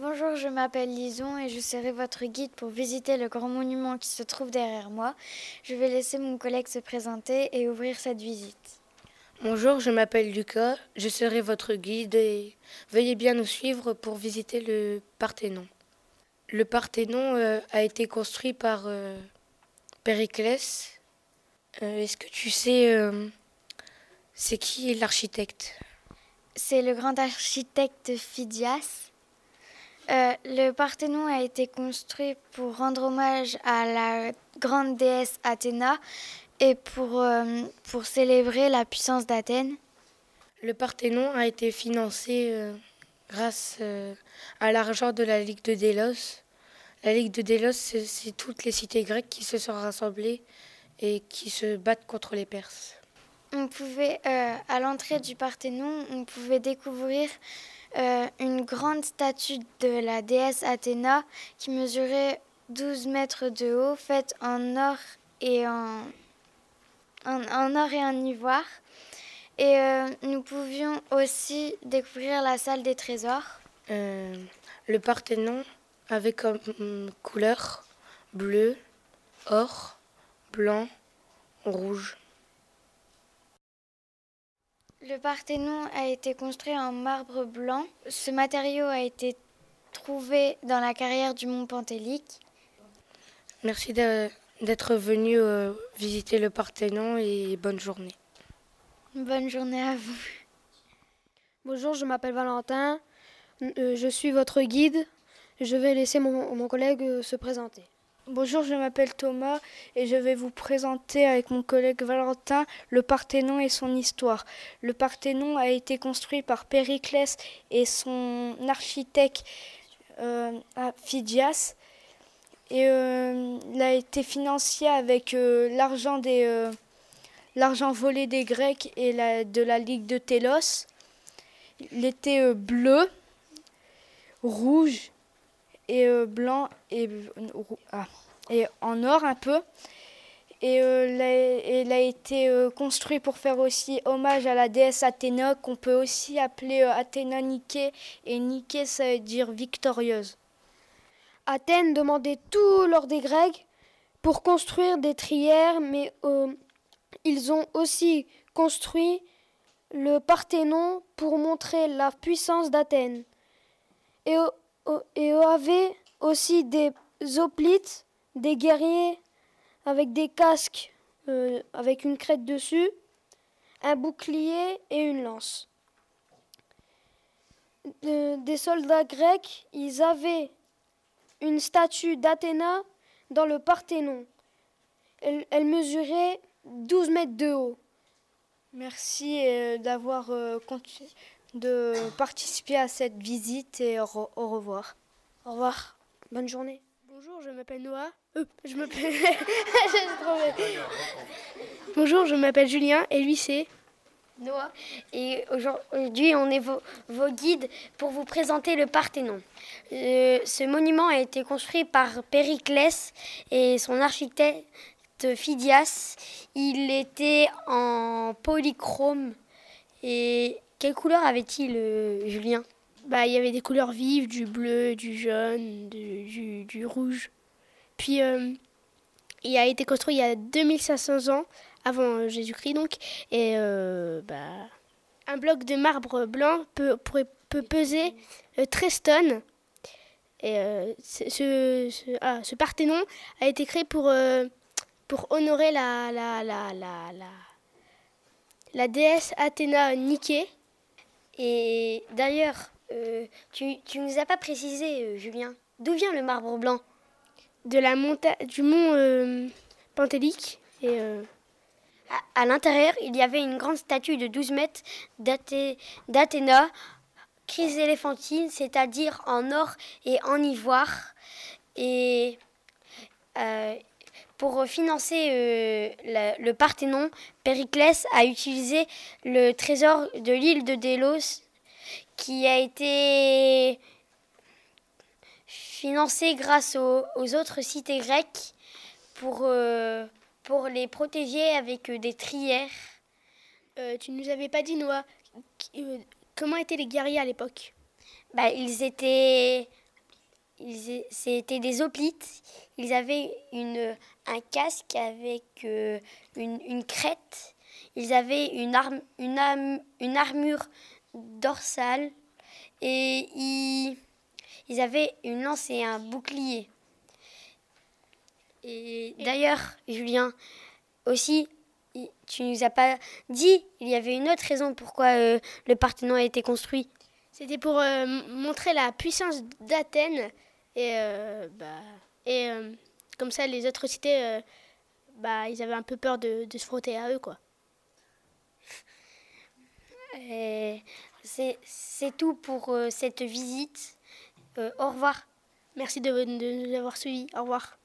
Bonjour, je m'appelle Lison et je serai votre guide pour visiter le grand monument qui se trouve derrière moi. Je vais laisser mon collègue se présenter et ouvrir cette visite. Bonjour, je m'appelle Lucas, je serai votre guide et veuillez bien nous suivre pour visiter le Parthénon. Le Parthénon euh, a été construit par euh, Périclès. Euh, est-ce que tu sais c'est qui l'architecte? C'est le grand architecte Phidias. Euh, le Parthénon a été construit pour rendre hommage à la grande déesse Athéna et pour, euh, pour célébrer la puissance d'Athènes. Le Parthénon a été financé euh, grâce à l'argent de la Ligue de Délos. La Ligue de Délos, c'est toutes les cités grecques qui se sont rassemblées et qui se battent contre les Perses. On pouvait, à l'entrée du Parthénon, on pouvait découvrir euh, une grande statue de la déesse Athéna qui mesurait 12 mètres de haut, faite en or et en, ivoire. Et euh, nous pouvions aussi découvrir la salle des trésors. Euh, le Parthénon avait comme couleur bleu, or, blanc, rouge. Le Parthénon a été construit en marbre blanc. Ce matériau a été trouvé dans la carrière du mont Pentélique. Merci d'être venu euh, visiter le Parthénon et bonne journée. Bonne journée à vous. Bonjour, je m'appelle Valentin. Euh, je suis votre guide. Je vais laisser mon collègue euh, se présenter. Bonjour, je m'appelle Thomas et je vais vous présenter avec mon collègue Valentin le Parthénon et son histoire. Le Parthénon a été construit par Périclès et son architecte euh, Phidias. Euh, il a été financé avec euh, l'argent volé des Grecs et de la Ligue de Télos. Il était bleu, rouge et euh, blanc et, ah, et en or un peu. Et euh, il a été euh, construit pour faire aussi hommage à la déesse Athéna, qu'on peut aussi appeler Athéna Nike. Et Nike, ça veut dire victorieuse. Athènes demandait tout l'or des Grecs pour construire des trières, mais ils ont aussi construit le Parthénon pour montrer la puissance d'Athènes. Et et avait aussi des hoplites, des guerriers avec des casques euh, avec une crête dessus, un bouclier et une lance. des soldats grecs, ils avaient une statue d'Athéna dans le Parthénon. Elle, mesurait 12 mètres de haut. Merci euh, d'avoir euh, continué de participer à cette visite et au, revoir. Au revoir. Bonne journée. Bonjour, je m'appelle Noah. Euh, je m'appelle. Bonjour, je m'appelle Julien et lui c'est. Noah. Et aujourd'hui, on est vos, guides pour vous présenter le Parthénon. Euh, ce monument a été construit par Périclès et son architecte Phidias. Il était en polychrome et quelle couleur avait-il, euh, Julien? Bah, Il y avait des couleurs vives, du bleu, du jaune, du, rouge. Puis, euh, il a été construit il y a 2500 ans, avant euh, Jésus-Christ donc. Et bah, un bloc de marbre blanc peut, peser 13 tonnes. Et ah, ce, Parthénon a été créé pour, pour honorer la, la, la, la, la, la déesse Athéna Nike et d'ailleurs, euh, tu ne nous as pas précisé, euh, Julien, d'où vient le marbre blanc De la du mont euh, Pentélique. Et, à, l'intérieur, il y avait une grande statue de 12 mètres d'Athéna, crise éléphantine, c'est-à-dire en or et en ivoire. Et pour financer euh, le Parthénon, Périclès a utilisé le trésor de l'île de Délos qui a été financé grâce aux, autres cités grecques pour, euh, pour les protéger avec des trières. Euh, tu ne nous avais pas dit, Noah, comment étaient les guerriers à l'époque? Bah, Ils étaient c'était des hoplites. Ils avaient une, un casque avec une, une, crête. Ils avaient une, arme, une, une armure dorsale et ils, ils avaient une lance et un bouclier. Et d'ailleurs, Julien, aussi, tu nous as pas dit, il y avait une autre raison pourquoi euh, le Parthénon a été construit. C'était pour euh, montrer la puissance d'Athènes et, euh, bah, et comme ça les autres cités, bah, ils avaient un peu peur de, se frotter à eux quoi. C'est tout pour cette visite. au revoir. Merci de nous avoir suivis. Au revoir.